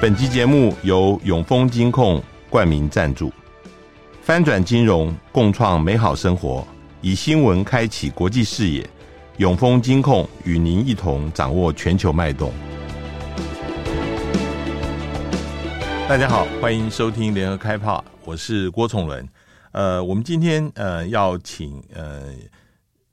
本集节目由永丰金控冠名赞助，翻转金融，共创美好生活，以新闻开启国际视野。永丰金控与您一同掌握全球脉动。大家好，欢迎收听联合开炮，我是郭崇伦。呃，我们今天呃要请呃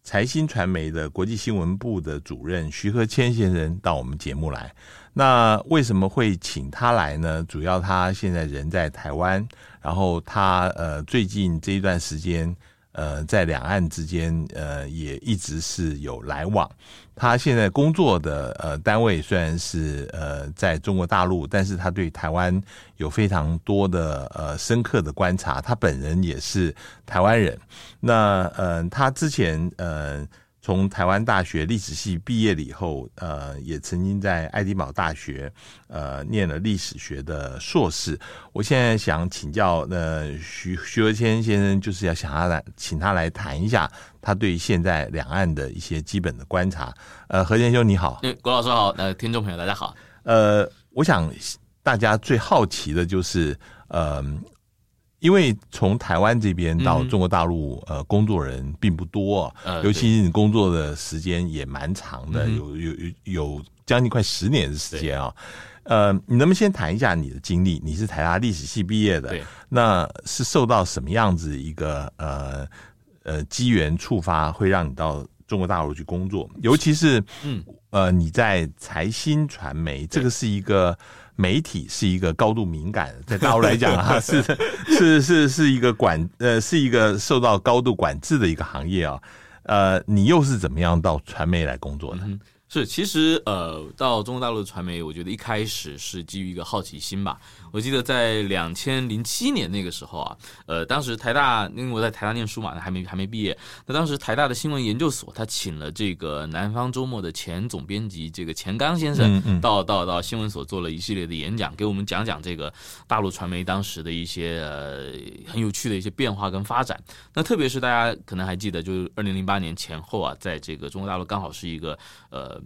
财新传媒的国际新闻部的主任徐和谦先生到我们节目来。那为什么会请他来呢？主要他现在人在台湾，然后他呃最近这一段时间呃在两岸之间呃也一直是有来往。他现在工作的呃单位虽然是呃在中国大陆，但是他对台湾有非常多的呃深刻的观察。他本人也是台湾人。那呃他之前呃。从台湾大学历史系毕业了以后，呃，也曾经在爱丁堡大学呃念了历史学的硕士。我现在想请教呃徐徐和谦先生，就是要想他来请他来谈一下他对现在两岸的一些基本的观察。呃，和谦兄你好，郭老师好，呃，听众朋友大家好。呃，我想大家最好奇的就是呃。因为从台湾这边到中国大陆，呃，工作人并不多，尤其是你工作的时间也蛮长的，有有有有将近快十年的时间啊。呃，你能不能先谈一下你的经历？你是台大历史系毕业的，那是受到什么样子一个呃呃机缘触发，会让你到中国大陆去工作？尤其是嗯呃你在财新传媒，这个是一个。媒体是一个高度敏感，在大陆来讲啊，是是是是一个管呃，是一个受到高度管制的一个行业啊。呃，你又是怎么样到传媒来工作的？嗯是，其实呃，到中国大陆的传媒，我觉得一开始是基于一个好奇心吧。我记得在两千零七年那个时候啊，呃，当时台大，因为我在台大念书嘛，还没还没毕业。那当时台大的新闻研究所，他请了这个南方周末的前总编辑这个钱刚先生到到到新闻所做了一系列的演讲，给我们讲讲这个大陆传媒当时的一些呃很有趣的一些变化跟发展。那特别是大家可能还记得，就是二零零八年前后啊，在这个中国大陆刚好是一个呃。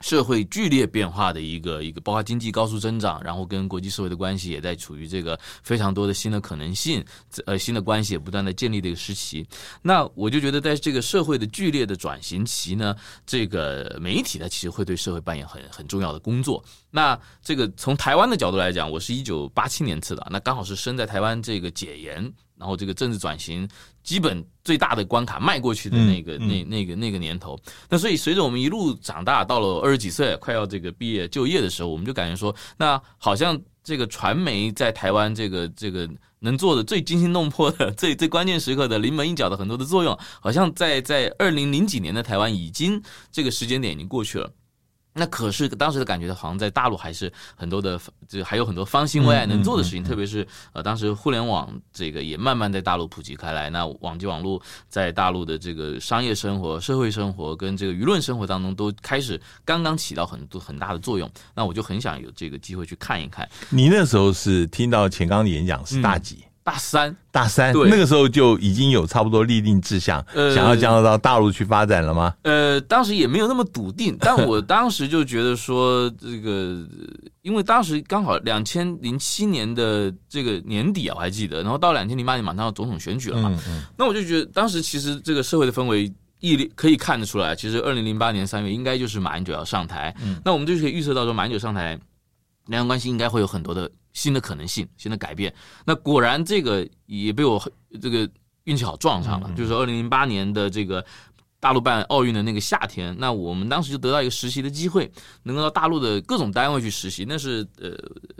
社会剧烈变化的一个一个，包括经济高速增长，然后跟国际社会的关系也在处于这个非常多的新的可能性，呃，新的关系也不断的建立的一个时期。那我就觉得，在这个社会的剧烈的转型期呢，这个媒体呢，其实会对社会扮演很很重要的工作。那这个从台湾的角度来讲，我是一九八七年次的，那刚好是生在台湾这个解严。然后这个政治转型基本最大的关卡迈过去的那个、嗯、那那个那个年头，那所以随着我们一路长大，到了二十几岁，快要这个毕业就业的时候，我们就感觉说，那好像这个传媒在台湾这个这个能做的最惊心动魄的、最最关键时刻的临门一脚的很多的作用，好像在在二零零几年的台湾已经这个时间点已经过去了。那可是当时的感觉，好像在大陆还是很多的，就还有很多方兴未艾能做的事情。特别是呃，当时互联网这个也慢慢在大陆普及开来。那网际网络在大陆的这个商业生活、社会生活跟这个舆论生活当中，都开始刚刚起到很多很大的作用。那我就很想有这个机会去看一看。你那时候是听到钱刚的演讲是大几？嗯大三，大三，对，那个时候就已经有差不多立定志向，呃，想要将到大陆去发展了吗？呃，当时也没有那么笃定，但我当时就觉得说，这个，因为当时刚好两千零七年的这个年底啊，我还记得，然后到两千零八年马上要总统选举了嘛，嗯嗯，那我就觉得当时其实这个社会的氛围一可以看得出来，其实二零零八年三月应该就是马英九要上台，嗯，那我们就可以预测到说，马英九上台，两岸关系应该会有很多的。新的可能性，新的改变。那果然，这个也被我这个运气好撞上了。就是二零零八年的这个大陆办奥运的那个夏天，那我们当时就得到一个实习的机会，能够到大陆的各种单位去实习。那是呃，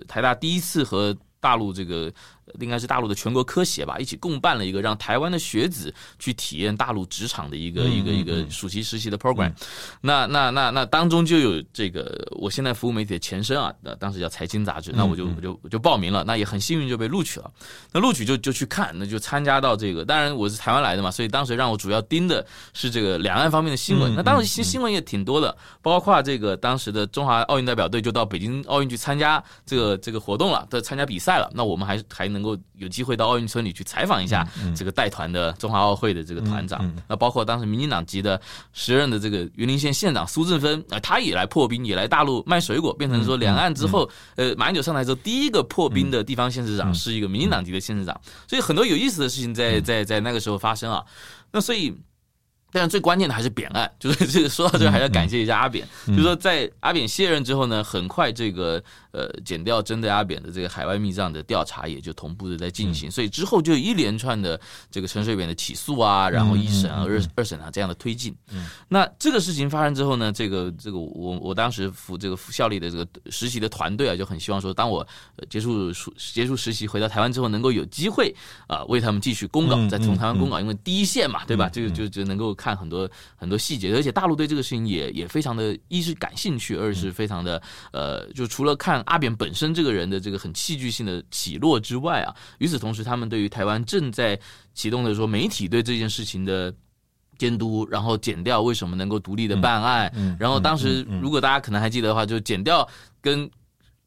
台大第一次和大陆这个。应该是大陆的全国科协吧，一起共办了一个让台湾的学子去体验大陆职场的一个、嗯、一个一个暑期实习的 program。嗯、那那那那当中就有这个我现在服务媒体的前身啊，当时叫财经杂志，那我就我就我就报名了，那也很幸运就被录取了。那录取就就去看，那就参加到这个。当然我是台湾来的嘛，所以当时让我主要盯的是这个两岸方面的新闻。那当时新新闻也挺多的，包括这个当时的中华奥运代表队就到北京奥运去参加这个这个活动了，在参加比赛了。那我们还还。能够有机会到奥运村里去采访一下这个带团的中华奥会的这个团长。那包括当时民进党籍的时任的这个云林县县长苏振芬啊，他也来破冰，也来大陆卖水果，变成说两岸之后，呃，马英九上台之后第一个破冰的地方县市长是一个民进党籍的县市长。所以很多有意思的事情在在在那个时候发生啊。那所以。但是最关键的还是扁案，就是这个说到这个还要感谢一下阿扁，就是说在阿扁卸任之后呢，很快这个呃减掉针对阿扁的这个海外密账的调查也就同步的在进行，所以之后就一连串的这个陈水扁的起诉啊，然后一审啊、二二审啊这样的推进。那这个事情发生之后呢，这个这个我我当时服这个效力的这个实习的团队啊，就很希望说，当我结束结束实习回到台湾之后，能够有机会啊为他们继续公稿，再从台湾公稿，因为第一线嘛，对吧？这个就就能够。看很多很多细节，而且大陆对这个事情也也非常的，一是感兴趣，二是非常的呃，就除了看阿扁本身这个人的这个很戏剧性的起落之外啊，与此同时，他们对于台湾正在启动的说媒体对这件事情的监督，然后减掉为什么能够独立的办案，然后当时如果大家可能还记得的话，就减掉跟。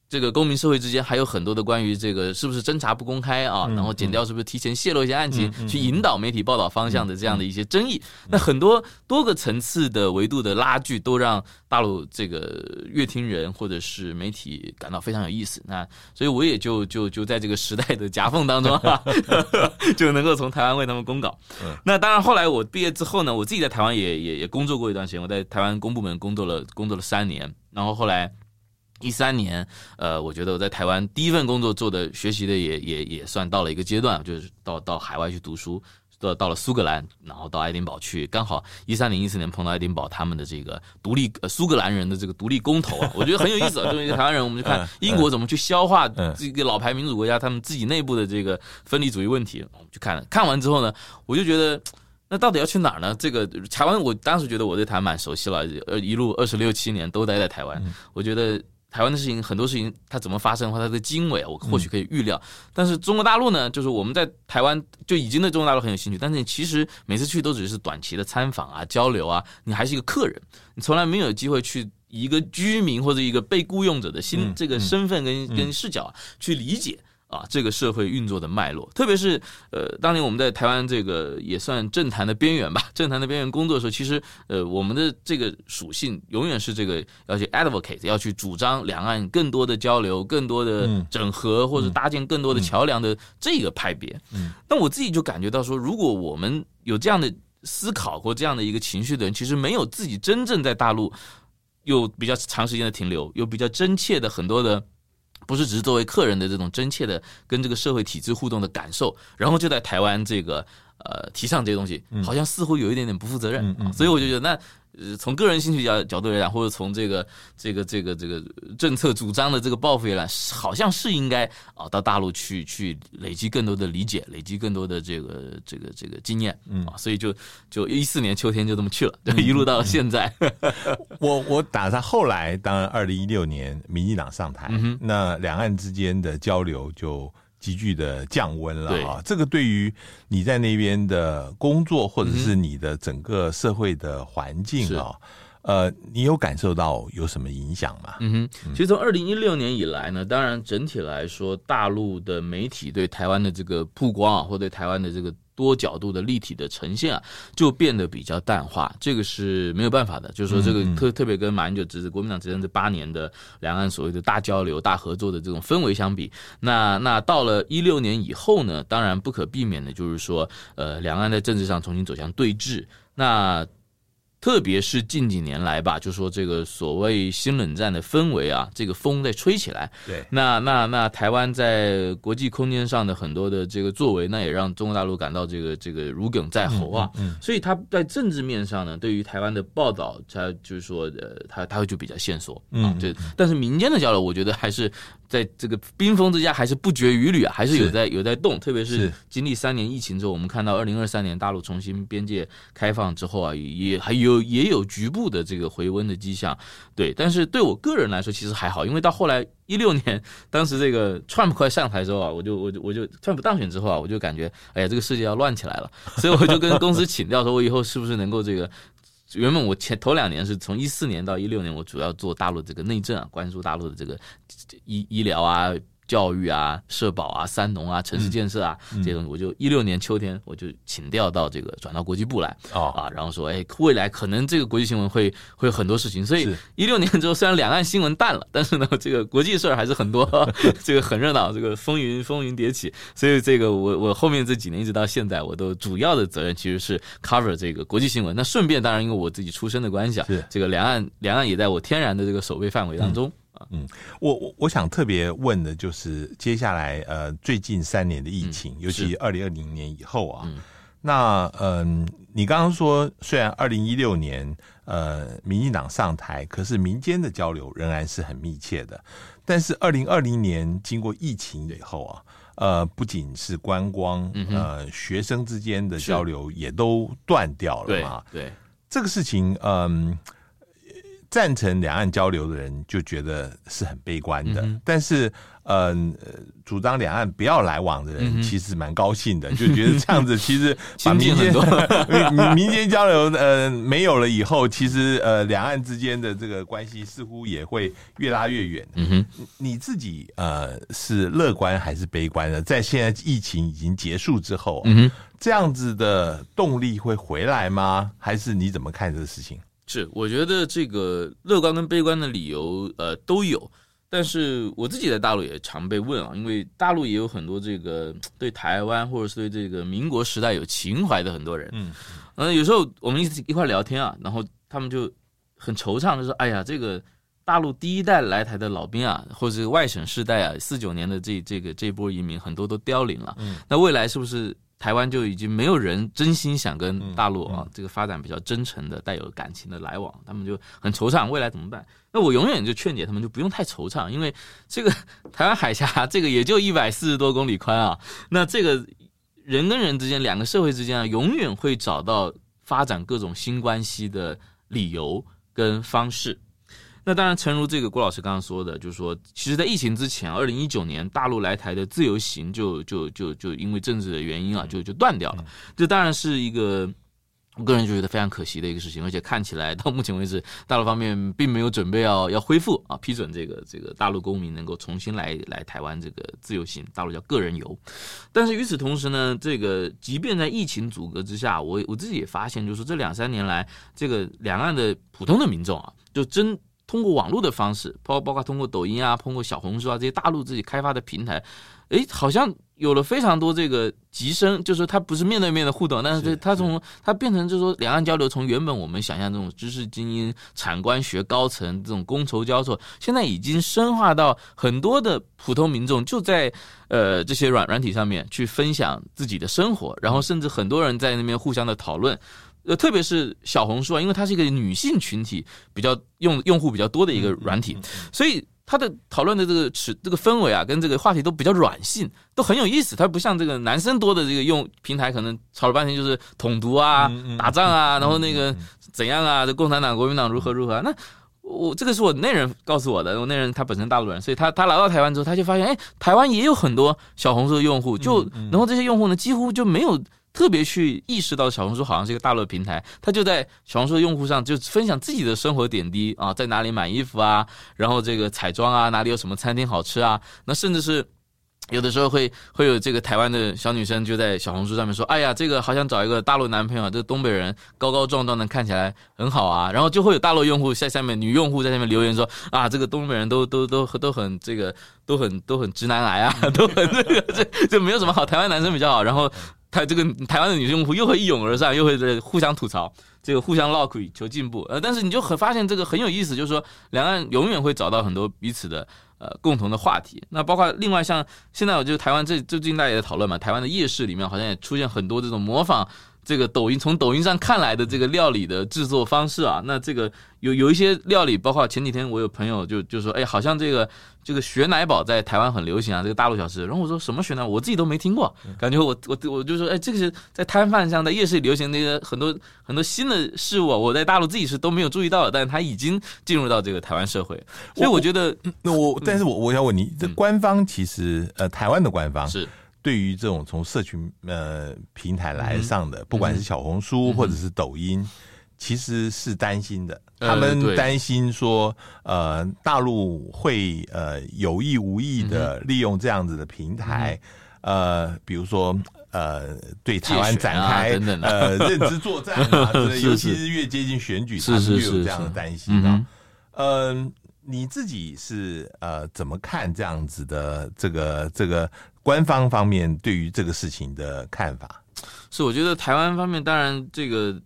这个公民社会之间还有很多的关于这个是不是侦查不公开啊，然后剪掉是不是提前泄露一些案情，去引导媒体报道方向的这样的一些争议，那很多多个层次的维度的拉锯，都让大陆这个乐听人或者是媒体感到非常有意思。那所以我也就就就在这个时代的夹缝当中啊，就能够从台湾为他们公稿。那当然后来我毕业之后呢，我自己在台湾也也也工作过一段时间，我在台湾公部门工作了工作了三年，然后后来。一三年，呃，我觉得我在台湾第一份工作做的、学习的也也也算到了一个阶段，就是到到海外去读书，到到了苏格兰，然后到爱丁堡去，刚好一三年、一四年碰到爱丁堡他们的这个独立，呃，苏格兰人的这个独立公投啊，我觉得很有意思啊。作为一个台湾人，我们就看英国怎么去消化这个老牌民主国家他们自己内部的这个分离主义问题，我们去看了，看完之后呢，我就觉得。那到底要去哪儿呢？这个台湾，我当时觉得我对台湾蛮熟悉了，呃，一路二十六七年都待在台湾，我觉得。台湾的事情，很多事情它怎么发生的话，它的经纬我或许可以预料。但是中国大陆呢，就是我们在台湾就已经对中国大陆很有兴趣，但是你其实每次去都只是短期的参访啊、交流啊，你还是一个客人，你从来没有机会去以一个居民或者一个被雇佣者的心这个身份跟跟视角去理解。啊，这个社会运作的脉络，特别是呃，当年我们在台湾这个也算政坛的边缘吧，政坛的边缘工作的时候，其实呃，我们的这个属性永远是这个要去 advocate，要去主张两岸更多的交流、更多的整合，或者搭建更多的桥梁的这个派别。嗯，那我自己就感觉到说，如果我们有这样的思考或这样的一个情绪的人，其实没有自己真正在大陆有比较长时间的停留，有比较真切的很多的。不是只是作为客人的这种真切的跟这个社会体制互动的感受，然后就在台湾这个呃提倡这些东西，好像似乎有一点点不负责任，所以我就觉得那。呃，从个人兴趣角角度来讲，或者从这个这个这个这个政策主张的这个抱负来，好像是应该啊到大陆去去累积更多的理解，累积更多的这个这个这个经验，嗯啊，所以就就一四年秋天就这么去了，对 一路到了现在。我我打算后来，当然二零一六年民进党上台，那两岸之间的交流就。急剧的降温了啊！这个对于你在那边的工作，或者是你的整个社会的环境啊，呃，你有感受到有什么影响吗？嗯哼，其实从二零一六年以来呢，当然整体来说，大陆的媒体对台湾的这个曝光啊，或对台湾的这个。多角度的立体的呈现啊，就变得比较淡化，这个是没有办法的。就是说，这个特特别跟马英九执政、国民党执政这八年的两岸所谓的大交流、大合作的这种氛围相比，那那到了一六年以后呢，当然不可避免的就是说，呃，两岸在政治上重新走向对峙，那。特别是近几年来吧，就说这个所谓新冷战的氛围啊，这个风在吹起来。对，那那那台湾在国际空间上的很多的这个作为，那也让中国大陆感到这个这个如鲠在喉啊。嗯，所以他在政治面上呢，对于台湾的报道，他就是说，呃，他他会就比较线索啊。对，但是民间的交流，我觉得还是在这个冰封之下，还是不绝于缕啊，还是有在有在动。特别是经历三年疫情之后，我们看到二零二三年大陆重新边界开放之后啊，也还有。有也有局部的这个回温的迹象，对，但是对我个人来说其实还好，因为到后来一六年，当时这个 川普快上台之后啊，我就我就我就川普当选之后啊，我就感觉哎呀，这个世界要乱起来了，所以我就跟公司请调说，我以后是不是能够这个，原本我前头两年是从一四年到一六年，我主要做大陆这个内政啊，关注大陆的这个医医疗啊。教育啊、社保啊、三农啊、城市建设啊、嗯、这些东西，我就一六年秋天我就请调到这个转到国际部来。哦。啊，然后说哎，未来可能这个国际新闻会会有很多事情，所以一六年之后虽然两岸新闻淡了，但是呢，这个国际事儿还是很多，这个很热闹，这个风云风云迭起，所以这个我我后面这几年一直到现在，我都主要的责任其实是 cover 这个国际新闻。那顺便当然因为我自己出身的关系啊，这个两岸两岸也在我天然的这个守备范围当中。嗯，我我我想特别问的就是接下来呃最近三年的疫情，嗯、尤其二零二零年以后啊，嗯、那嗯、呃，你刚刚说虽然二零一六年呃民进党上台，可是民间的交流仍然是很密切的，但是二零二零年经过疫情以后啊，呃不仅是观光，嗯、呃学生之间的交流也都断掉了嘛，对，对这个事情嗯。呃赞成两岸交流的人就觉得是很悲观的，嗯、但是，嗯、呃，主张两岸不要来往的人其实蛮高兴的，嗯、就觉得这样子 其实把民间 民间交流呃没有了以后，其实呃两岸之间的这个关系似乎也会越拉越远。嗯哼，你自己呃是乐观还是悲观的？在现在疫情已经结束之后，嗯哼，这样子的动力会回来吗？还是你怎么看这个事情？是，我觉得这个乐观跟悲观的理由，呃，都有。但是我自己在大陆也常被问啊，因为大陆也有很多这个对台湾或者是对这个民国时代有情怀的很多人。嗯，嗯，有时候我们一起一块聊天啊，然后他们就很惆怅，就说：“哎呀，这个大陆第一代来台的老兵啊，或者是外省世代啊，四九年的这这个这波移民很多都凋零了。嗯，那未来是不是？”台湾就已经没有人真心想跟大陆啊这个发展比较真诚的带有感情的来往，他们就很惆怅，未来怎么办？那我永远就劝解他们，就不用太惆怅，因为这个台湾海峡这个也就一百四十多公里宽啊，那这个人跟人之间，两个社会之间啊，永远会找到发展各种新关系的理由跟方式。那当然，诚如这个郭老师刚刚说的，就是说，其实，在疫情之前，二零一九年大陆来台的自由行就就就就因为政治的原因啊，就就断掉了。这当然是一个我个人就觉得非常可惜的一个事情，而且看起来到目前为止，大陆方面并没有准备要要恢复啊，批准这个这个大陆公民能够重新来来台湾这个自由行，大陆叫个人游。但是与此同时呢，这个即便在疫情阻隔之下，我我自己也发现，就是这两三年来，这个两岸的普通的民众啊，就真。通过网络的方式，包包括通过抖音啊，通过小红书啊这些大陆自己开发的平台，诶，好像有了非常多这个急升，就是它不是面对面的互动，但是它从它变成就是说两岸交流，从原本我们想象这种知识精英、产官学高层这种觥筹交错，现在已经深化到很多的普通民众就在呃这些软软体上面去分享自己的生活，然后甚至很多人在那边互相的讨论。呃，特别是小红书啊，因为它是一个女性群体比较用用户比较多的一个软体，所以它的讨论的这个尺这个氛围啊，跟这个话题都比较软性，都很有意思。它不像这个男生多的这个用平台，可能吵了半天就是统独啊、打仗啊，然后那个怎样啊，这共产党、国民党如何如何。那我这个是我内人告诉我的，我内人他本身大陆人，所以他他来到台湾之后，他就发现，哎，台湾也有很多小红书的用户，就然后这些用户呢，几乎就没有。特别去意识到小红书好像是一个大陆平台，他就在小红书的用户上就分享自己的生活点滴啊，在哪里买衣服啊，然后这个彩妆啊，哪里有什么餐厅好吃啊，那甚至是有的时候会会有这个台湾的小女生就在小红书上面说，哎呀，这个好想找一个大陆男朋友，这东北人高高壮壮的看起来很好啊，然后就会有大陆用户在下面女用户在下面留言说啊，这个东北人都 都都都很这个都很都很直男癌啊，都很这个这这没有什么好，台湾男生比较好，然后。他这个台湾的女性用户又会一拥而上，又会在互相吐槽，这个互相唠嗑求进步。呃，但是你就很发现这个很有意思，就是说两岸永远会找到很多彼此的呃共同的话题。那包括另外像现在我觉得台湾这最近大家也在讨论嘛，台湾的夜市里面好像也出现很多这种模仿这个抖音从抖音上看来的这个料理的制作方式啊。那这个有有一些料理，包括前几天我有朋友就就说，哎，好像这个。这个雪奶宝在台湾很流行啊，这个大陆小吃。然后我说什么雪奶，我自己都没听过，感觉我我我就说，哎，这个是在摊贩上，在夜市流行那些很多很多新的事物啊，我在大陆自己是都没有注意到的，但是它已经进入到这个台湾社会，所以我觉得，那我，我，但是我我想问你，这官方其实呃，台湾的官方是对于这种从社群呃平台来上的，不管是小红书或者是抖音。其实是担心的，他们担心说，呃，大陆会呃有意无意的利用这样子的平台，呃，比如说呃对台湾展开等等。呃认知作战啊，尤其是越接近选举，他们越有这样的担心啊。嗯，你自己是呃怎么看这样子的这个这个官方方面对于这个事情的看法？是，我觉得台湾方面当然这个。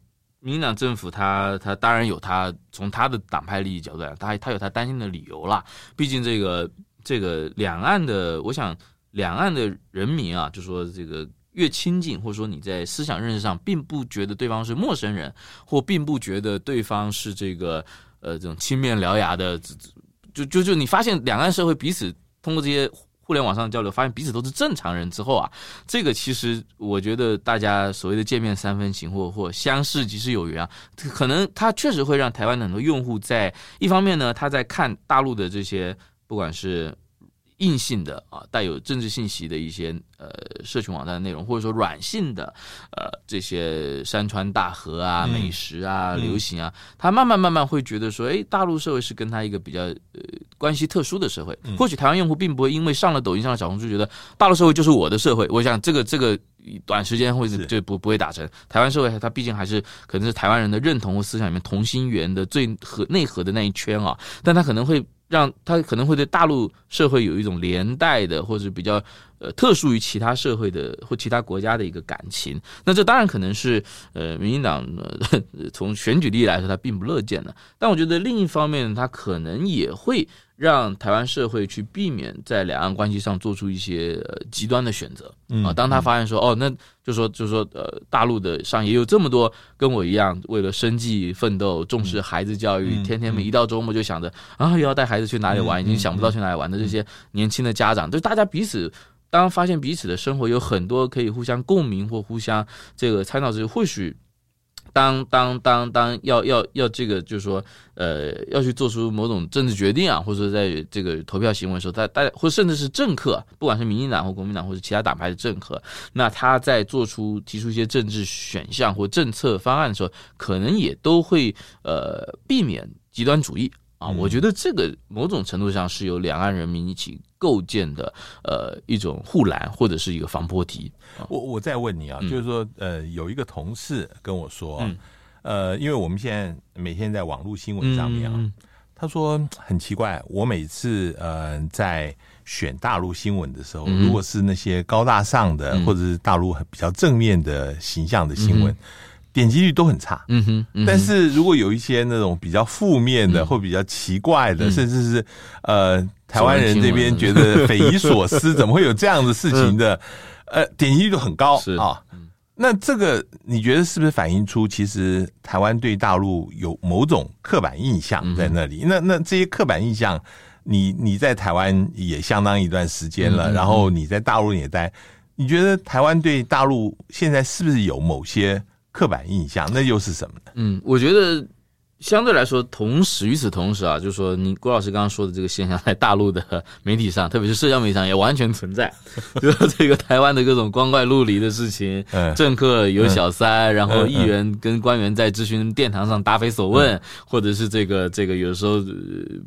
民进党政府他，他当然有他从他的党派利益角度来，他他有他担心的理由啦。毕竟这个这个两岸的，我想两岸的人民啊，就说这个越亲近，或者说你在思想认识上，并不觉得对方是陌生人，或并不觉得对方是这个呃这种青面獠牙的，就就就你发现两岸社会彼此通过这些。互联网上交流，发现彼此都是正常人之后啊，这个其实我觉得大家所谓的见面三分情，或或相识即是有缘啊，可能他确实会让台湾的很多用户在一方面呢，他在看大陆的这些不管是。硬性的啊，带有政治信息的一些呃社群网站的内容，或者说软性的呃这些山川大河啊、美食啊、流行啊，他慢慢慢慢会觉得说，哎，大陆社会是跟他一个比较呃关系特殊的社会。或许台湾用户并不会因为上了抖音、上了小红书，觉得大陆社会就是我的社会。我想这个这个短时间会就不不会达成。台湾社会它毕竟还是可能是台湾人的认同或思想里面同心圆的最核内核的那一圈啊，但它可能会。让它可能会对大陆社会有一种连带的，或者比较呃特殊于其他社会的或其他国家的一个感情。那这当然可能是呃民进党从选举利益来说，他并不乐见的。但我觉得另一方面，他可能也会。让台湾社会去避免在两岸关系上做出一些极端的选择啊！当他发现说哦，那就说就说呃，大陆的上也有这么多跟我一样为了生计奋斗、重视孩子教育，天天每一到周末就想着啊，又要带孩子去哪里玩，已经想不到去哪里玩的这些年轻的家长，就是大家彼此当发现彼此的生活有很多可以互相共鸣或互相这个参照之处，或许。当当当当要要要这个就是说，呃，要去做出某种政治决定啊，或者在这个投票行为的时候，他大家或甚至是政客，不管是民进党或国民党或者其他党派的政客，那他在做出提出一些政治选项或政策方案的时候，可能也都会呃避免极端主义。啊，我觉得这个某种程度上是由两岸人民一起构建的，呃，一种护栏或者是一个防波堤。我我再问你啊，嗯、就是说，呃，有一个同事跟我说，嗯、呃，因为我们现在每天在网络新闻上面啊，嗯、他说很奇怪，我每次呃在选大陆新闻的时候，嗯、如果是那些高大上的、嗯、或者是大陆比较正面的形象的新闻。嗯点击率都很差，嗯哼，嗯哼，但是如果有一些那种比较负面的或比较奇怪的，嗯、甚至是呃台湾人这边觉得匪夷所思，怎么会有这样的事情的，呃，点击率都很高。是。啊。那这个你觉得是不是反映出其实台湾对大陆有某种刻板印象在那里？嗯、那那这些刻板印象，你你在台湾也相当一段时间了，嗯、然后你在大陆也待，你觉得台湾对大陆现在是不是有某些？刻板印象，那又是什么呢？嗯，我觉得相对来说，同时与此同时啊，就是说，你郭老师刚刚说的这个现象，在大陆的媒体上，特别是社交媒体上，也完全存在。就是这个台湾的各种光怪陆离的事情，嗯、政客有小三，嗯、然后议员跟官员在咨询殿堂上答非所问，嗯、或者是这个这个有时候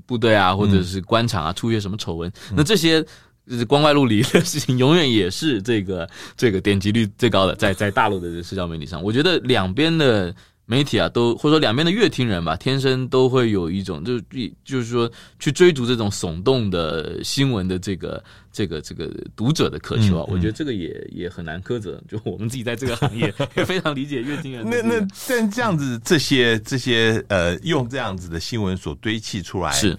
部队啊，或者是官场啊，出现什么丑闻，嗯、那这些。就是光怪陆离的事情，永远也是这个这个点击率最高的，在在大陆的社交媒体上，我觉得两边的媒体啊，都或者说两边的乐听人吧，天生都会有一种，就就是说去追逐这种耸动的新闻的这个这个这个读者的渴求啊，我觉得这个也也很难苛责。就我们自己在这个行业 也非常理解乐听人。那那但这样子，这些这些呃，用这样子的新闻所堆砌出来是。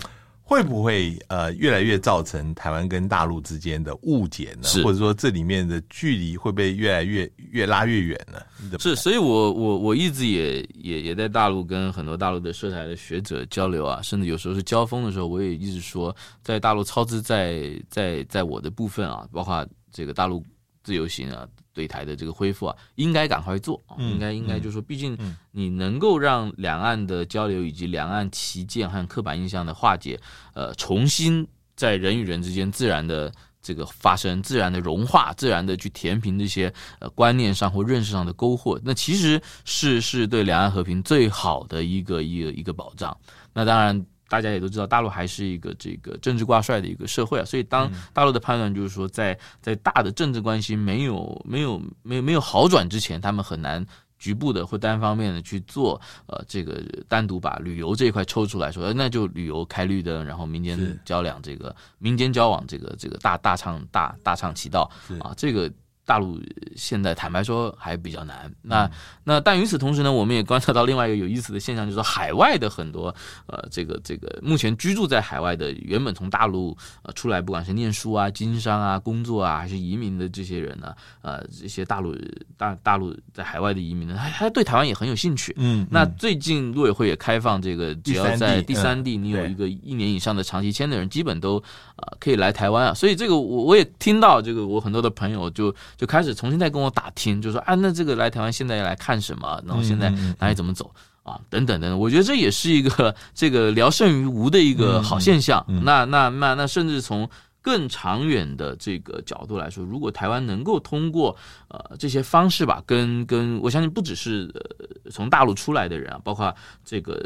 会不会呃越来越造成台湾跟大陆之间的误解呢？是或者说这里面的距离会不会越来越越拉越远呢？是，所以我我我一直也也也在大陆跟很多大陆的涉台的学者交流啊，甚至有时候是交锋的时候，我也一直说，在大陆超支在在在我的部分啊，包括这个大陆自由行啊。对台的这个恢复啊，应该赶快做，应该应该就是说，毕竟你能够让两岸的交流以及两岸旗舰和刻板印象的化解，呃，重新在人与人之间自然的这个发生自然的融化，自然的去填平这些呃观念上或认识上的沟壑，那其实是是对两岸和平最好的一个一个一个保障。那当然。大家也都知道，大陆还是一个这个政治挂帅的一个社会啊，所以当大陆的判断就是说，在在大的政治关系没有没有没有没有好转之前，他们很难局部的或单方面的去做呃这个单独把旅游这一块抽出来说，那就旅游开绿灯，然后民间交两这个民间交往这个这个大大唱大大唱其道。啊，这个。大陆现在坦白说还比较难，那那但与此同时呢，我们也观察到另外一个有意思的现象，就是说海外的很多呃这个这个目前居住在海外的原本从大陆呃出来，不管是念书啊、经商啊、工作啊，还是移民的这些人呢，呃这些大陆大大陆在海外的移民呢，他他对台湾也很有兴趣。嗯，那最近陆委会也开放这个，只要在第三地你有一个一年以上的长期签的人，基本都呃可以来台湾啊。所以这个我我也听到这个我很多的朋友就。就开始重新再跟我打听，就说啊，那这个来台湾现在要来看什么？然后现在哪里怎么走啊？等等等等，我觉得这也是一个这个聊胜于无的一个好现象。那那那那，甚至从。更长远的这个角度来说，如果台湾能够通过呃这些方式吧，跟跟我相信不只是呃从大陆出来的人啊，包括这个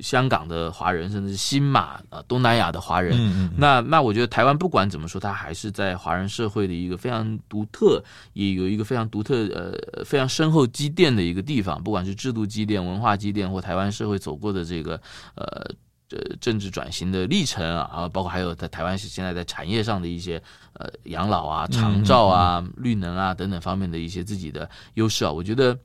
香港的华人，甚至是新马啊东南亚的华人，嗯嗯那那我觉得台湾不管怎么说，它还是在华人社会的一个非常独特，也有一个非常独特呃非常深厚积淀的一个地方，不管是制度积淀、文化积淀，或台湾社会走过的这个呃。呃，政治转型的历程啊，包括还有在台湾是现在在产业上的一些呃养老啊、长照啊、绿能啊等等方面的一些自己的优势啊，我觉得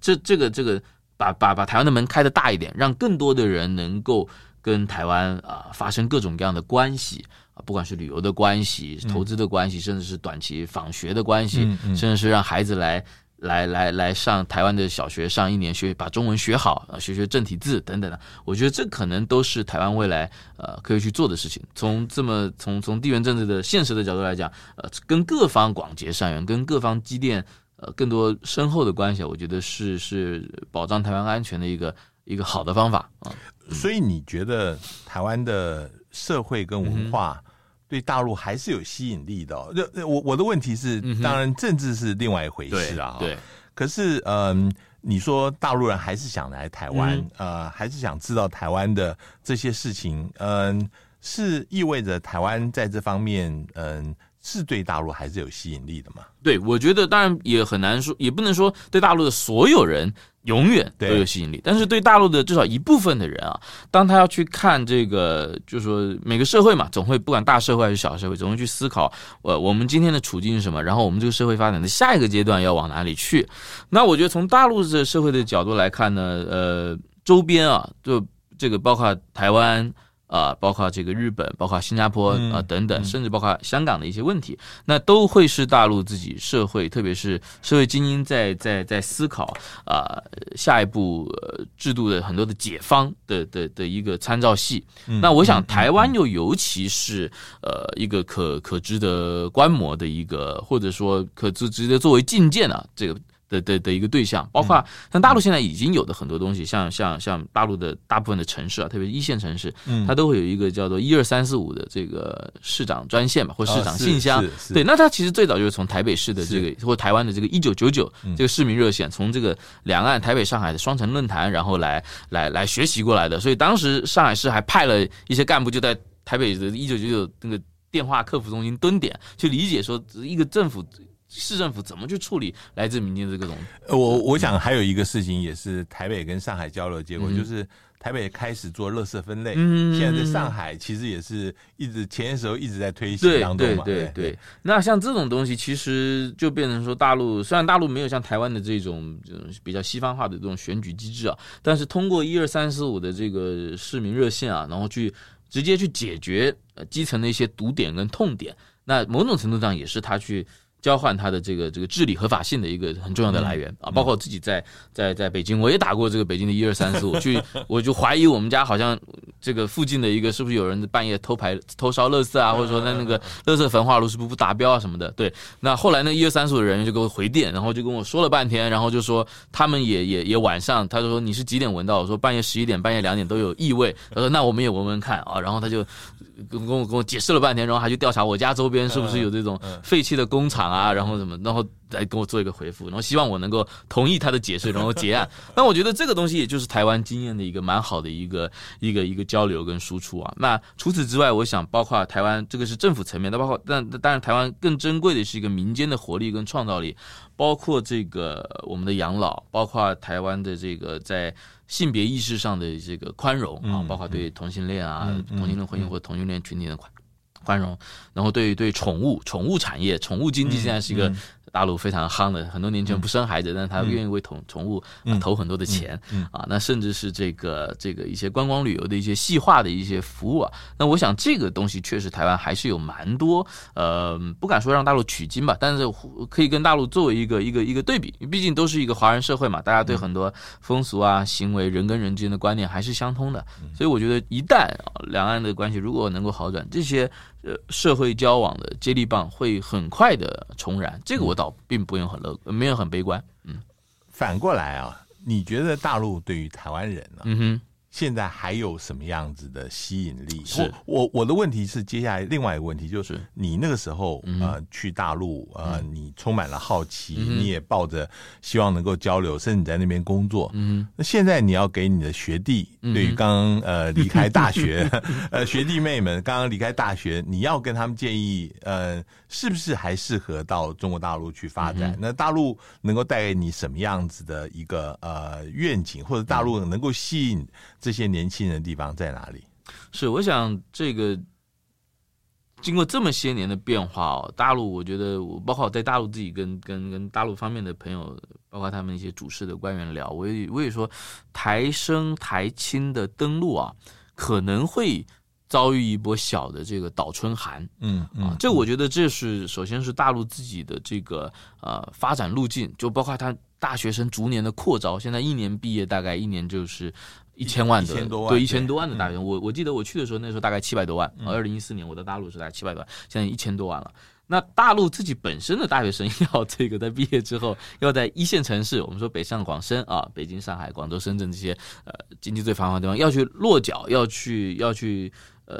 这这个这个把把把台湾的门开的大一点，让更多的人能够跟台湾啊发生各种各样的关系啊，不管是旅游的关系、投资的关系，甚至是短期访学的关系，甚至是让孩子来。来来来上台湾的小学上一年学把中文学好，啊学学正体字等等的，我觉得这可能都是台湾未来呃可以去做的事情。从这么从从地缘政治的现实的角度来讲，呃，跟各方广结善缘，跟各方积淀呃更多深厚的关系，我觉得是是保障台湾安全的一个一个好的方法啊。所以你觉得台湾的社会跟文化？嗯对大陆还是有吸引力的哦。那我我的问题是，当然政治是另外一回事啊。对。可是，嗯，你说大陆人还是想来台湾，呃，还是想知道台湾的这些事情，嗯，是意味着台湾在这方面，嗯，是对大陆还是有吸引力的嘛？对，我觉得当然也很难说，也不能说对大陆的所有人。永远都有吸引力，但是对大陆的至少一部分的人啊，当他要去看这个，就是说每个社会嘛，总会不管大社会还是小社会，总会去思考，呃，我们今天的处境是什么，然后我们这个社会发展的下一个阶段要往哪里去。那我觉得从大陆的社会的角度来看呢，呃，周边啊，就这个包括台湾。啊，包括这个日本，包括新加坡啊等等，甚至包括香港的一些问题，那都会是大陆自己社会，特别是社会精英在在在思考啊下一步制度的很多的解方的的的一个参照系。那我想台湾又尤其是呃一个可可值得观摩的一个，或者说可值值得作为借鉴啊这个。的的的一个对象，包括像大陆现在已经有的很多东西，像像像大陆的大部分的城市啊，特别是一线城市，它都会有一个叫做一二三四五的这个市长专线吧，或市长信箱。对，那它其实最早就是从台北市的这个或台湾的这个一九九九这个市民热线，从这个两岸台北上海的双城论坛，然后来来来学习过来的。所以当时上海市还派了一些干部就在台北的一九九九那个电话客服中心蹲点，去理解说一个政府。市政府怎么去处理来自民间的这个东西？我我想还有一个事情也是台北跟上海交流的结果，嗯、就是台北开始做垃圾分类，嗯，现在在上海其实也是一直前些时候一直在推行当中嘛，对对对，对，对。那像这种东西，其实就变成说，大陆虽然大陆没有像台湾的这种这种比较西方化的这种选举机制啊，但是通过一二三四五的这个市民热线啊，然后去直接去解决呃基层的一些堵点跟痛点，那某种程度上也是他去。交换它的这个这个治理合法性的一个很重要的来源啊，包括我自己在在在北京，我也打过这个北京的一二三四五，去我就怀疑我们家好像这个附近的一个是不是有人半夜偷排偷烧垃圾啊，或者说在那个垃圾焚化炉是不是不达标啊什么的。对，那后来那一二三四五的人就给我回电，然后就跟我说了半天，然后就说他们也也也晚上，他就说你是几点闻到？我说半夜十一点、半夜两点都有异味。他说那我们也闻闻看啊，然后他就。跟跟我跟我解释了半天，然后还去调查我家周边是不是有这种废弃的工厂啊，然后什么，然后来跟我做一个回复，然后希望我能够同意他的解释，然后结案。那我觉得这个东西也就是台湾经验的一个蛮好的一个一个一个交流跟输出啊。那除此之外，我想包括台湾这个是政府层面的，包括但当然台湾更珍贵的是一个民间的活力跟创造力，包括这个我们的养老，包括台湾的这个在。性别意识上的这个宽容啊，包括对同性恋啊、同性恋婚姻或同性恋群体的宽宽容，然后对对宠物、宠物产业、宠物经济现在是一个。大陆非常夯的，很多年轻人不生孩子，但是他愿意为宠宠物投很多的钱啊。那甚至是这个这个一些观光旅游的一些细化的一些服务啊。那我想这个东西确实台湾还是有蛮多呃，不敢说让大陆取经吧，但是可以跟大陆作为一个一个一个对比，毕竟都是一个华人社会嘛，大家对很多风俗啊、行为、人跟人之间的观念还是相通的。所以我觉得一旦两岸的关系如果能够好转，这些。呃，社会交往的接力棒会很快的重燃，这个我倒并不用很乐，没有很悲观。嗯，反过来啊，你觉得大陆对于台湾人呢？嗯哼。现在还有什么样子的吸引力？是我我的问题是，接下来另外一个问题就是，你那个时候呃去大陆呃，你充满了好奇，你也抱着希望能够交流，甚至你在那边工作。嗯，那现在你要给你的学弟，对于刚刚呃离开大学 呃学弟妹们刚刚离开大学，你要跟他们建议呃，是不是还适合到中国大陆去发展？那大陆能够带给你什么样子的一个呃愿景，或者大陆能够吸引？这些年轻人的地方在哪里？是，我想这个经过这么些年的变化哦，大陆我觉得我，包括我在大陆自己跟跟跟大陆方面的朋友，包括他们一些主事的官员聊，我也我也说，台生台青的登陆啊，可能会遭遇一波小的这个倒春寒。嗯啊，这我觉得这是首先是大陆自己的这个呃发展路径，就包括他大学生逐年的扩招，现在一年毕业大概一年就是。一千万的，对一千多万的大学生，我我记得我去的时候，那时候大概七百多万。二零一四年我在大陆是大概七百多万，现在一千多万了。那大陆自己本身的大学生 要这个在毕业之后，要在一线城市，我们说北上广深啊，北京、上海、广州、深圳这些呃经济最繁华的地方，要去落脚，要去要去呃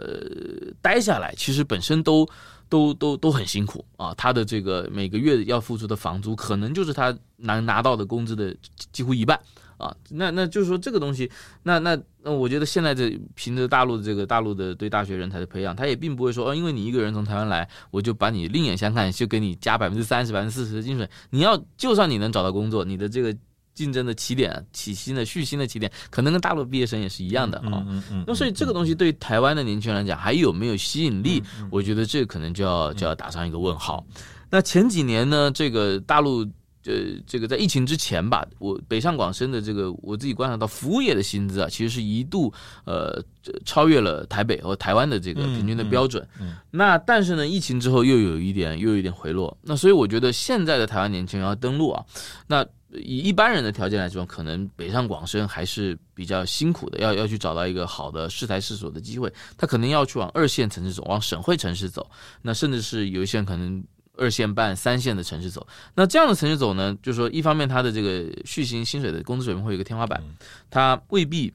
待下来，其实本身都都都都很辛苦啊。他的这个每个月要付出的房租，可能就是他能拿到的工资的几乎一半。啊，那那就是说这个东西，那那那我觉得现在这凭着大陆的这个大陆的对大学人才的培养，他也并不会说哦，因为你一个人从台湾来，我就把你另眼相看，就给你加百分之三十、百分之四十的薪水。你要就算你能找到工作，你的这个竞争的起点、起薪的续薪的起点，可能跟大陆毕业生也是一样的啊。那所以这个东西对台湾的年轻人来讲，还有没有吸引力？我觉得这可能就要就要打上一个问号。那前几年呢，这个大陆。呃，这个在疫情之前吧，我北上广深的这个我自己观察到，服务业的薪资啊，其实是一度呃超越了台北和台湾的这个平均的标准。嗯，嗯，那但是呢，疫情之后又有一点又有一点回落。那所以我觉得现在的台湾年轻人要登陆啊，那以一般人的条件来说，可能北上广深还是比较辛苦的，要要去找到一个好的适才适所的机会，他可能要去往二线城市走，往省会城市走，那甚至是有一些人可能。二线半、三线的城市走，那这样的城市走呢，就是说，一方面它的这个续薪薪水的工资水平会有一个天花板，它未必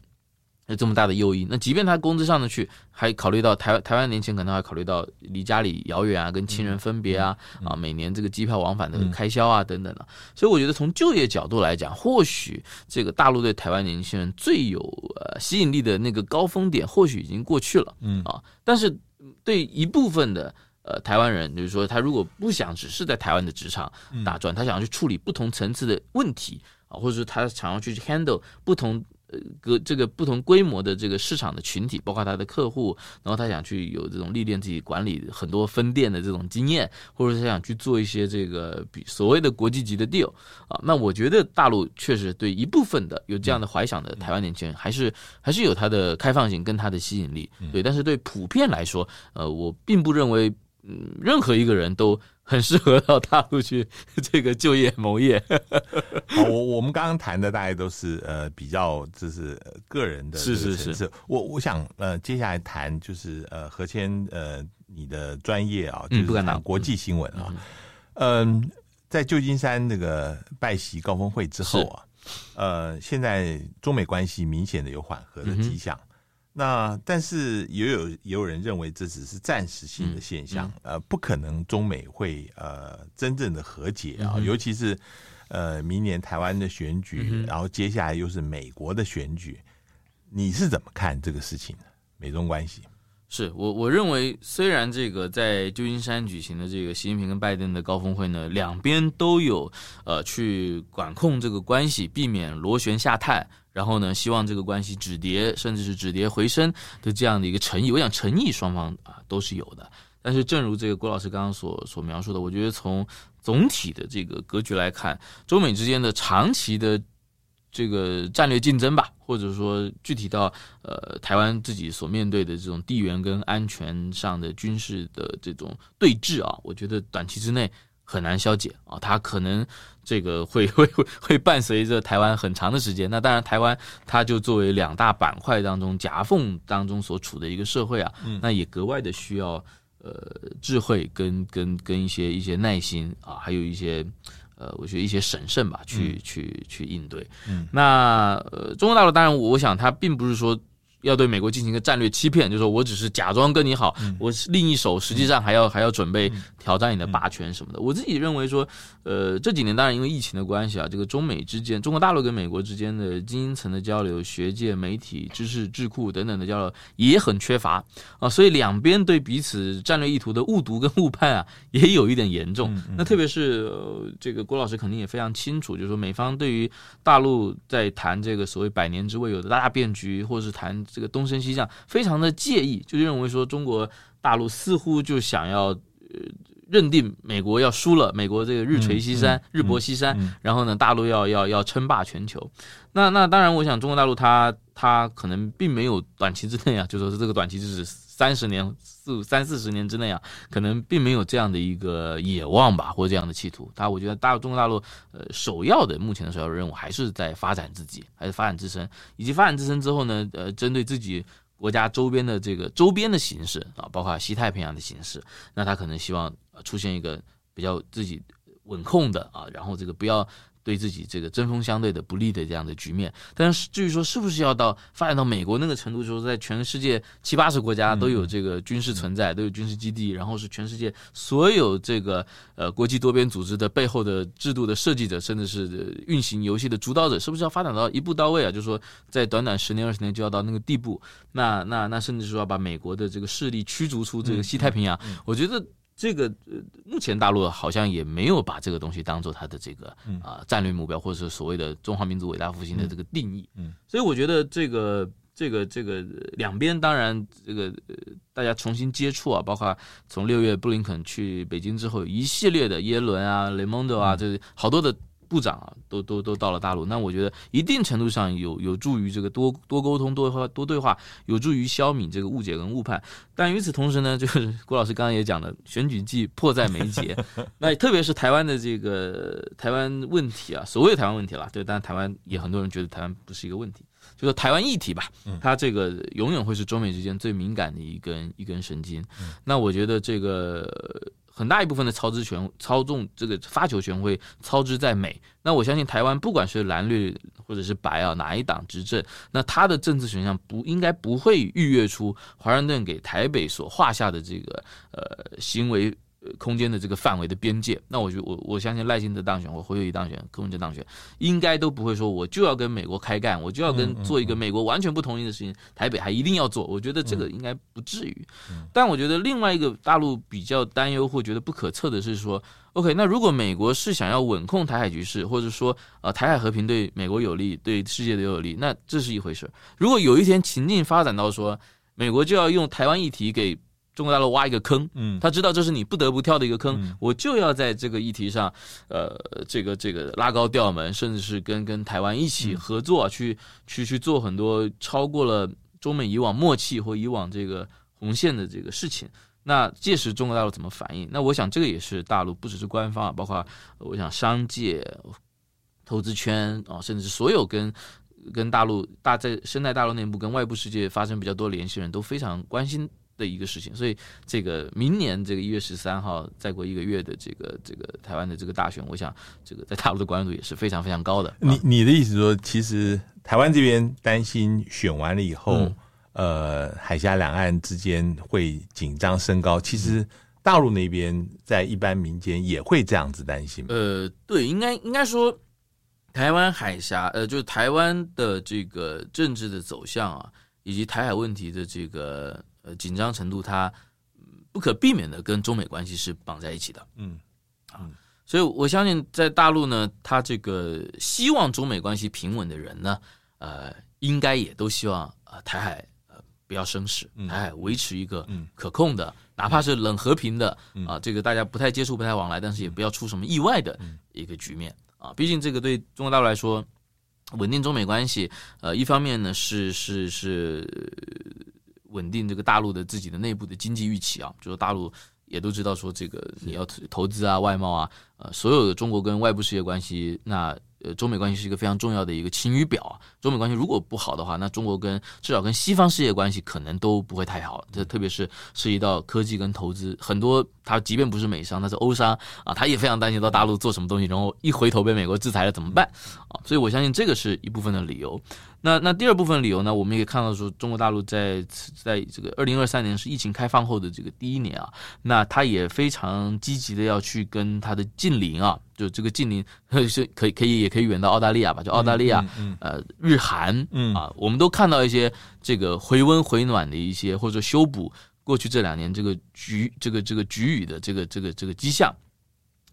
有这么大的诱因。那即便他工资上得去，还考虑到台湾台湾年轻人可能还考虑到离家里遥远啊，跟亲人分别啊，啊，每年这个机票往返的开销啊等等的。所以我觉得从就业角度来讲，或许这个大陆对台湾年轻人最有呃吸引力的那个高峰点，或许已经过去了，嗯啊，但是对一部分的。呃，台湾人就是说，他如果不想只是在台湾的职场打转，他想要去处理不同层次的问题啊，或者说他想要去 handle 不同呃个这个不同规模的这个市场的群体，包括他的客户，然后他想去有这种历练自己管理很多分店的这种经验，或者他想去做一些这个比所谓的国际级的 deal 啊，那我觉得大陆确实对一部分的有这样的怀想的台湾年轻人，还是还是有它的开放性跟它的吸引力，对，但是对普遍来说，呃，我并不认为。嗯，任何一个人都很适合到大陆去这个就业谋业。好，我我们刚刚谈的大概都是呃比较就是个人的是是是是。我我想呃接下来谈就是呃何谦呃你的专业啊，就是谈国际新闻啊。嗯，在旧金山那个拜习高峰会之后啊，呃，现在中美关系明显的有缓和的迹象。那但是也有也有人认为这只是暂时性的现象，嗯嗯、呃，不可能中美会呃真正的和解啊，嗯、尤其是呃明年台湾的选举，嗯、然后接下来又是美国的选举，你是怎么看这个事情的？美中关系？是我我认为，虽然这个在旧金山举行的这个习近平跟拜登的高峰会呢，两边都有呃去管控这个关系，避免螺旋下探。然后呢，希望这个关系止跌，甚至是止跌回升的这样的一个诚意，我想诚意双方啊都是有的。但是，正如这个郭老师刚刚所所描述的，我觉得从总体的这个格局来看，中美之间的长期的这个战略竞争吧，或者说具体到呃台湾自己所面对的这种地缘跟安全上的军事的这种对峙啊，我觉得短期之内。很难消解啊，它可能这个 会会会会伴随着台湾很长的时间。那当然，台湾它就作为两大板块当中夹缝当中所处的一个社会啊，那也格外的需要呃智慧跟跟跟一些一些耐心啊，还有一些呃，我觉得一些审慎吧，去去去应对。嗯，那呃，中国大陆当然，我想它并不是说。要对美国进行一个战略欺骗，就是说我只是假装跟你好，嗯、我另一手实际上还要、嗯、还要准备挑战你的霸权什么的。嗯、我自己认为说，呃，这几年当然因为疫情的关系啊，这个中美之间，中国大陆跟美国之间的精英层的交流、学界、媒体、知识智库等等的交流也很缺乏啊，所以两边对彼此战略意图的误读跟误判啊，也有一点严重。嗯嗯、那特别是、呃、这个郭老师肯定也非常清楚，就是说美方对于大陆在谈这个所谓百年之未有的大变局，或者是谈。这个东升西降非常的介意，就认为说中国大陆似乎就想要呃认定美国要输了，美国这个日垂西山，日薄西山，嗯嗯、然后呢，大陆要要要称霸全球。那那当然，我想中国大陆它它可能并没有短期之内啊，就说是这个短期就是三十年四三四十年之内啊，可能并没有这样的一个野望吧，或者这样的企图。他我觉得大中国大陆呃首要的目前的首要任务还是在发展自己，还是发展自身，以及发展自身之后呢，呃，针对自己国家周边的这个周边的形势啊，包括西太平洋的形势，那他可能希望出现一个比较自己稳控的啊，然后这个不要。对自己这个针锋相对的不利的这样的局面，但是至于说是不是要到发展到美国那个程度，就是在全世界七八十国家都有这个军事存在，都有军事基地，然后是全世界所有这个呃国际多边组织的背后的制度的设计者，甚至是运行游戏的主导者，是不是要发展到一步到位啊？就是说在短短十年二十年就要到那个地步，那那那甚至说要把美国的这个势力驱逐出这个西太平洋，我觉得。这个呃，目前大陆好像也没有把这个东西当做它的这个啊战略目标，或者是所谓的中华民族伟大复兴的这个定义。嗯，所以我觉得这个这个这个两边当然这个大家重新接触啊，包括从六月布林肯去北京之后，一系列的耶伦啊、雷蒙多啊，这好多的。部长啊，都都都到了大陆，那我觉得一定程度上有有助于这个多多沟通、多多对话，有助于消弭这个误解跟误判。但与此同时呢，就是郭老师刚刚也讲了，选举季迫在眉睫，那特别是台湾的这个台湾问题啊，所谓台湾问题了，对，但台湾也很多人觉得台湾不是一个问题，就说台湾议题吧，它这个永远会是中美之间最敏感的一根一根神经。那我觉得这个。很大一部分的操之权、操纵这个发球权会操之在美。那我相信台湾不管是蓝绿或者是白啊，哪一党执政，那他的政治选项不应该不会逾越出华盛顿给台北所画下的这个呃行为。空间的这个范围的边界，那我就我我相信赖清德当选或侯友谊当选、柯文哲当选，应该都不会说我就要跟美国开干，我就要跟做一个美国完全不同意的事情，台北还一定要做。我觉得这个应该不至于。但我觉得另外一个大陆比较担忧或觉得不可测的是说，OK，那如果美国是想要稳控台海局势，或者说呃台海和平对美国有利，对世界都有利，那这是一回事。如果有一天情境发展到说美国就要用台湾议题给中国大陆挖一个坑，嗯，他知道这是你不得不跳的一个坑，嗯、我就要在这个议题上，呃，这个这个拉高调门，甚至是跟跟台湾一起合作，嗯、去去去做很多超过了中美以往默契或以往这个红线的这个事情。那届时中国大陆怎么反应？那我想这个也是大陆不只是官方啊，包括我想商界、投资圈啊，甚至是所有跟跟大陆大在生态大陆内部跟外部世界发生比较多联系人都非常关心。的一个事情，所以这个明年这个一月十三号，再过一个月的这个这个台湾的这个大选，我想这个在大陆的关注度也是非常非常高的。你你的意思说，其实台湾这边担心选完了以后，嗯、呃海峡两岸之间会紧张升高，其实大陆那边在一般民间也会这样子担心。呃，对，应该应该说，台湾海峡呃，就是台湾的这个政治的走向啊，以及台海问题的这个呃紧张程度，它不可避免的跟中美关系是绑在一起的。嗯啊。所以，我相信在大陆呢，他这个希望中美关系平稳的人呢，呃，应该也都希望呃台海呃不要生事，台海维持一个可控的，哪怕是冷和平的啊，这个大家不太接触、不太往来，但是也不要出什么意外的一个局面啊。毕竟这个对中国大陆来说，稳定中美关系，呃，一方面呢是是是稳定这个大陆的自己的内部的经济预期啊，就是大陆。也都知道说这个你要投资啊，外贸啊，呃，所有的中国跟外部世界关系，那呃，中美关系是一个非常重要的一个晴雨表啊。中美关系如果不好的话，那中国跟至少跟西方世界关系可能都不会太好。这特别是涉及到科技跟投资，很多他即便不是美商，他是欧商啊，他也非常担心到大陆做什么东西，然后一回头被美国制裁了怎么办啊？所以我相信这个是一部分的理由。那那第二部分理由呢？我们也看到说，中国大陆在在这个二零二三年是疫情开放后的这个第一年啊，那他也非常积极的要去跟他的近邻啊，就这个近邻 是可以可以也可以远到澳大利亚吧，就澳大利亚，呃，日韩，啊，我们都看到一些这个回温回暖的一些或者修补过去这两年这个局这个这个局域的这个这个这个迹象。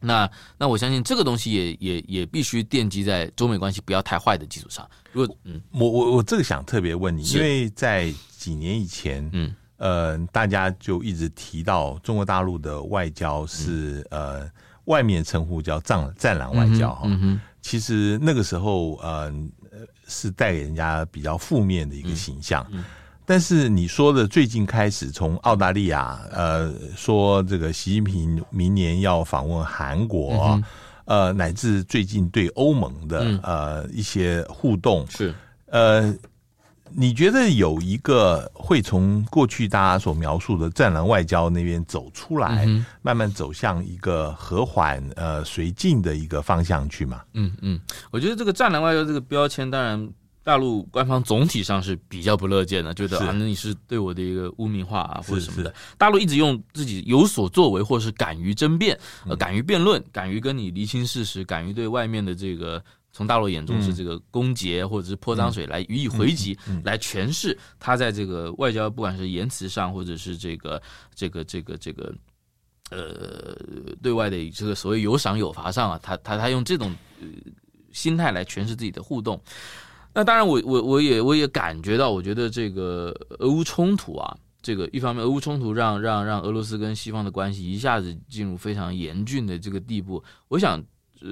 那那我相信这个东西也也也必须奠基在中美关系不要太坏的基础上。如果嗯，我我我这个想特别问你，因为在几年以前，嗯。呃，大家就一直提到中国大陆的外交是、嗯、呃，外面称呼叫“战战狼外交”哈、嗯嗯，其实那个时候呃是带给人家比较负面的一个形象。但是你说的最近开始从澳大利亚，呃，说这个习近平明年要访问韩国，嗯，呃，乃至最近对欧盟的，嗯、呃一些互动是，呃，你觉得有一个会从过去大家所描述的战狼外交那边走出来，嗯，慢慢走向一个和缓呃随进的一个方向去吗？嗯嗯，我觉得这个战狼外交这个标签当然。大陆官方总体上是比较不乐见的，觉得啊，那你是对我的一个污名化啊，或者什么的。大陆一直用自己有所作为，或是敢于争辩，呃，敢于辩论，敢于跟你厘清事实，敢于对外面的这个从大陆眼中是这个攻訐或者是泼脏水来予以回击，来诠释他在这个外交不管是言辞上，或者是这个这个这个这个呃对外的这个所谓有赏有罚上啊，他他他用这种心态来诠释自己的互动。那当然我，我我我也我也感觉到，我觉得这个俄乌冲突啊，这个一方面，俄乌冲突让让让俄罗斯跟西方的关系一下子进入非常严峻的这个地步。我想，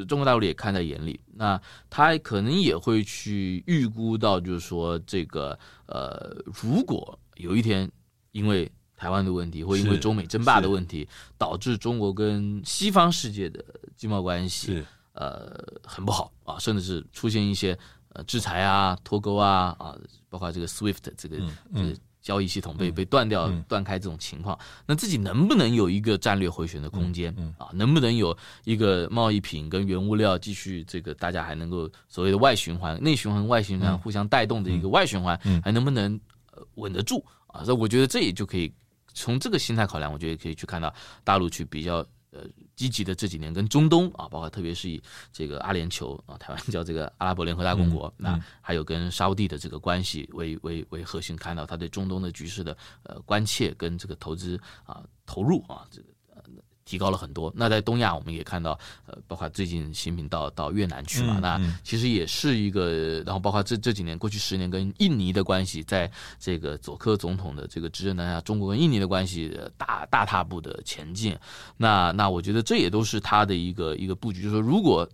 中国大陆也看在眼里，那他可能也会去预估到，就是说，这个呃，如果有一天因为台湾的问题，或因为中美争霸的问题，导致中国跟西方世界的经贸关系呃很不好啊，甚至是出现一些。呃，制裁啊，脱钩啊，啊，包括这个 SWIFT 这个、嗯、这个交易系统被、嗯、被断掉、嗯、断开这种情况，那自己能不能有一个战略回旋的空间、啊？能不能有一个贸易品跟原物料继续这个大家还能够所谓的外循环、内循环、外循环互相带动的一个外循环，还能不能稳得住啊？所以我觉得这也就可以从这个心态考量，我觉得可以去看到大陆去比较。呃，积极的这几年跟中东啊，包括特别是以这个阿联酋啊，台湾叫这个阿拉伯联合大公国，那、嗯嗯、还有跟沙乌地的这个关系为为为核心，看到他对中东的局势的呃关切跟这个投资啊投入啊这个。提高了很多。那在东亚，我们也看到，呃，包括最近习近平到到越南去嘛，那其实也是一个。然后包括这这几年，过去十年跟印尼的关系，在这个佐科总统的这个执政当下，中国跟印尼的关系大大踏步的前进。那那我觉得这也都是他的一个一个布局，就是说，如果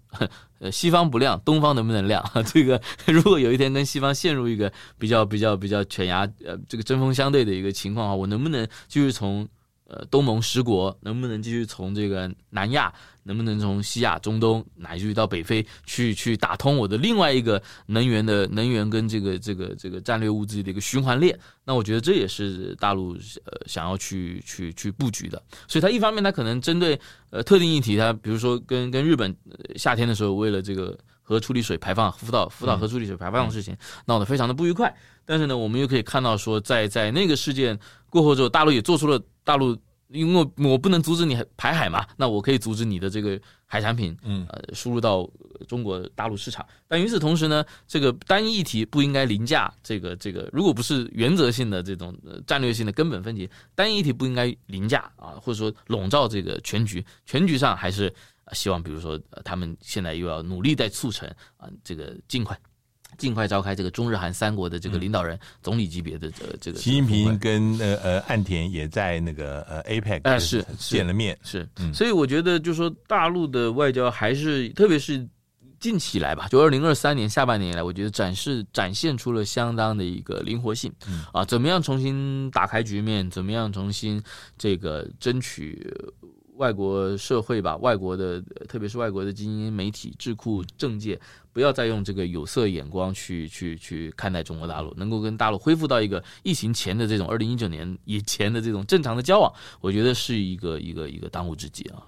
呃西方不亮，东方能不能亮？这个如果有一天跟西方陷入一个比较比较比较犬牙呃这个针锋相对的一个情况啊，我能不能就是从。呃，东盟十国能不能继续从这个南亚，能不能从西亚、中东，乃至于到北非去去打通我的另外一个能源的能源跟这个这个这个战略物资的一个循环链？那我觉得这也是大陆呃想要去去去布局的。所以，他一方面他可能针对呃特定议题，他比如说跟跟日本夏天的时候为了这个。核处理水排放福岛福岛核处理水排放的事情闹得非常的不愉快。但是呢，我们又可以看到说，在在那个事件过后之后，大陆也做出了大陆。因为我我不能阻止你排海嘛，那我可以阻止你的这个海产品，嗯，呃，输入到中国大陆市场。但与此同时呢，这个单一议题不应该凌驾这个这个，如果不是原则性的这种战略性的根本分歧，单一议题不应该凌驾啊，或者说笼罩这个全局。全局上还是希望，比如说他们现在又要努力在促成啊，这个尽快。尽快召开这个中日韩三国的这个领导人、总理级别的这这个。习近平跟呃呃岸田也在那个呃是见了面是，所以我觉得就是说大陆的外交还是特别是近期来吧，就二零二三年下半年以来，我觉得展示展现出了相当的一个灵活性啊，怎么样重新打开局面，怎么样重新这个争取。外国社会吧，外国的，特别是外国的精英媒体、智库、政界，不要再用这个有色眼光去去去看待中国大陆，能够跟大陆恢复到一个疫情前的这种二零一九年以前的这种正常的交往，我觉得是一个一个一个当务之急啊。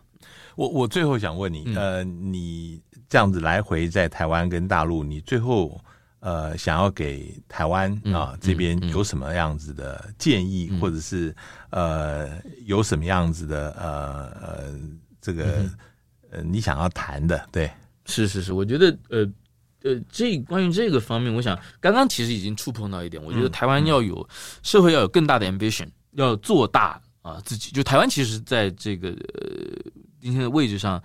我我最后想问你，嗯、呃，你这样子来回在台湾跟大陆，你最后。呃，想要给台湾啊、呃、这边有什么样子的建议，或者是呃有什么样子的呃呃这个呃你想要谈的？对，是是是，我觉得呃呃这关于这个方面，我想刚刚其实已经触碰到一点，我觉得台湾要有、嗯、社会要有更大的 ambition，要做大啊自己。就台湾其实在这个呃今天的位置上，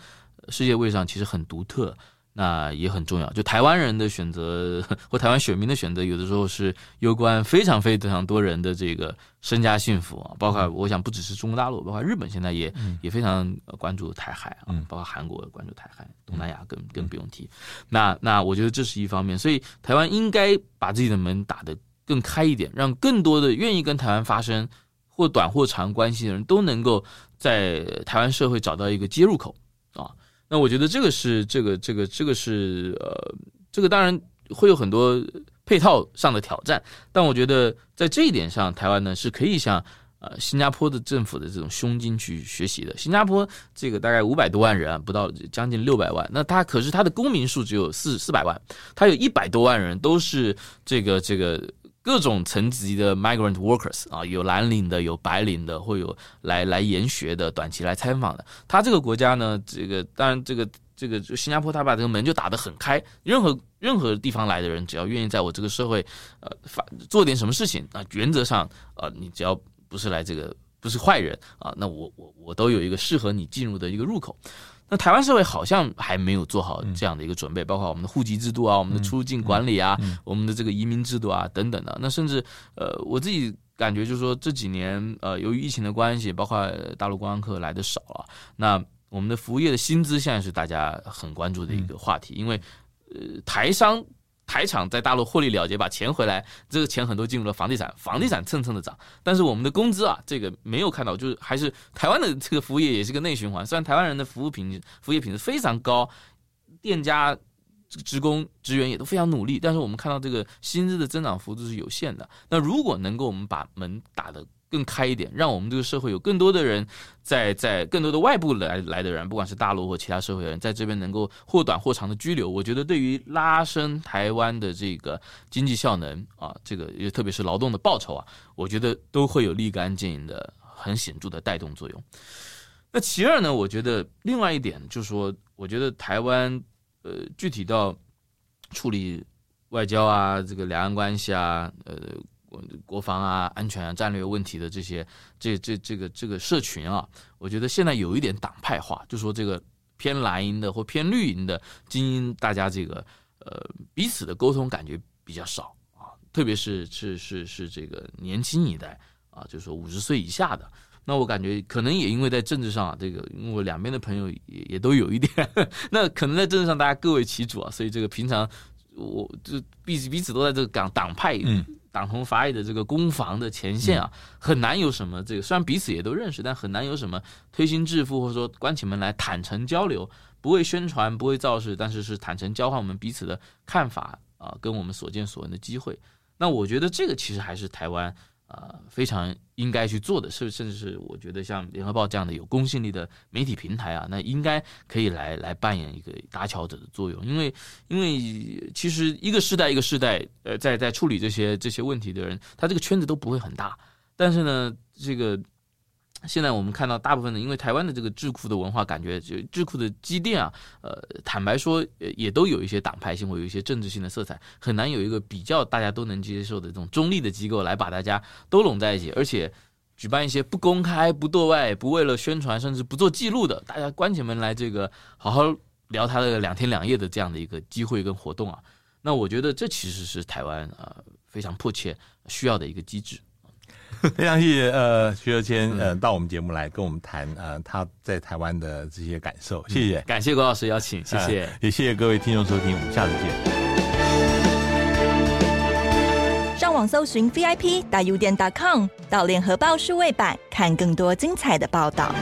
世界位置上其实很独特。那也很重要，就台湾人的选择或台湾选民的选择，有的时候是攸关非常非常多人的这个身家幸福啊。包括我想，不只是中国大陆，包括日本现在也、嗯、也非常关注台海啊，包括韩国关注台海，东南亚更更不用提。那那我觉得这是一方面，所以台湾应该把自己的门打得更开一点，让更多的愿意跟台湾发生或短或长关系的人都能够在台湾社会找到一个接入口啊。那我觉得这个是这个这个这个是呃，这个当然会有很多配套上的挑战，但我觉得在这一点上，台湾呢是可以向呃新加坡的政府的这种胸襟去学习的。新加坡这个大概五百多万人，不到将近六百万，那他可是他的公民数只有四四百万，他有一百多万人都是这个这个。各种层级的 migrant workers 啊，有蓝领的，有白领的，会有来来研学的，短期来参访的。他这个国家呢，这个当然这个这个新加坡，他把这个门就打得很开，任何任何地方来的人，只要愿意在我这个社会，呃，发做点什么事情啊，原则上啊，你只要不是来这个不是坏人啊，那我我我都有一个适合你进入的一个入口。那台湾社会好像还没有做好这样的一个准备，包括我们的户籍制度啊，我们的出入境管理啊，我们的这个移民制度啊等等的。那甚至呃，我自己感觉就是说这几年呃，由于疫情的关系，包括大陆观光客来的少了，那我们的服务业的薪资现在是大家很关注的一个话题，因为呃，台商。台厂在大陆获利了结，把钱回来，这个钱很多进入了房地产，房地产蹭蹭的涨。但是我们的工资啊，这个没有看到，就是还是台湾的这个服务业也是个内循环。虽然台湾人的服务品、服务业品质非常高，店家、职工、职员也都非常努力，但是我们看到这个薪资的增长幅度是有限的。那如果能够我们把门打得更开一点，让我们这个社会有更多的人在在更多的外部来来的人，不管是大陆或其他社会的人，在这边能够或短或长的居留，我觉得对于拉升台湾的这个经济效能啊，这个也特别是劳动的报酬啊，我觉得都会有立竿见影的很显著的带动作用。那其二呢，我觉得另外一点就是说，我觉得台湾呃具体到处理外交啊，这个两岸关系啊，呃。国防啊、安全啊、战略问题的这些，这这这个这个社群啊，我觉得现在有一点党派化，就说这个偏蓝营的或偏绿营的精英，大家这个呃彼此的沟通感觉比较少啊，特别是是是是这个年轻一代啊，就是说五十岁以下的，那我感觉可能也因为在政治上啊，这个因为两边的朋友也也都有一点，那可能在政治上大家各为其主啊，所以这个平常我就彼此彼此都在这个党党派嗯。党同伐异的这个攻防的前线啊，很难有什么这个，虽然彼此也都认识，但很难有什么推心置腹或者说关起门来坦诚交流，不会宣传，不会造势，但是是坦诚交换我们彼此的看法啊，跟我们所见所闻的机会。那我觉得这个其实还是台湾呃非常应该去做的，甚甚至是我觉得像联合报这样的有公信力的媒体平台啊，那应该可以来来扮演一个搭桥者的作用，因为因为其实一个时代一个时代，呃，在在处理这些这些问题的人，他这个圈子都不会很大，但是呢，这个。现在我们看到大部分的，因为台湾的这个智库的文化，感觉就智库的积淀啊，呃，坦白说，也都有一些党派性或有一些政治性的色彩，很难有一个比较大家都能接受的这种中立的机构来把大家都拢在一起，而且举办一些不公开、不对外、不为了宣传，甚至不做记录的，大家关起门来这个好好聊他的两天两夜的这样的一个机会跟活动啊，那我觉得这其实是台湾啊非常迫切需要的一个机制。非常谢谢呃徐若谦呃到我们节目来跟我们谈呃他在台湾的这些感受，谢谢，感谢郭老师邀请，谢谢，呃、也谢谢各位听众收听，我们下次见。上网搜寻 VIP 大 U 点 .com 到联合报数位版看更多精彩的报道。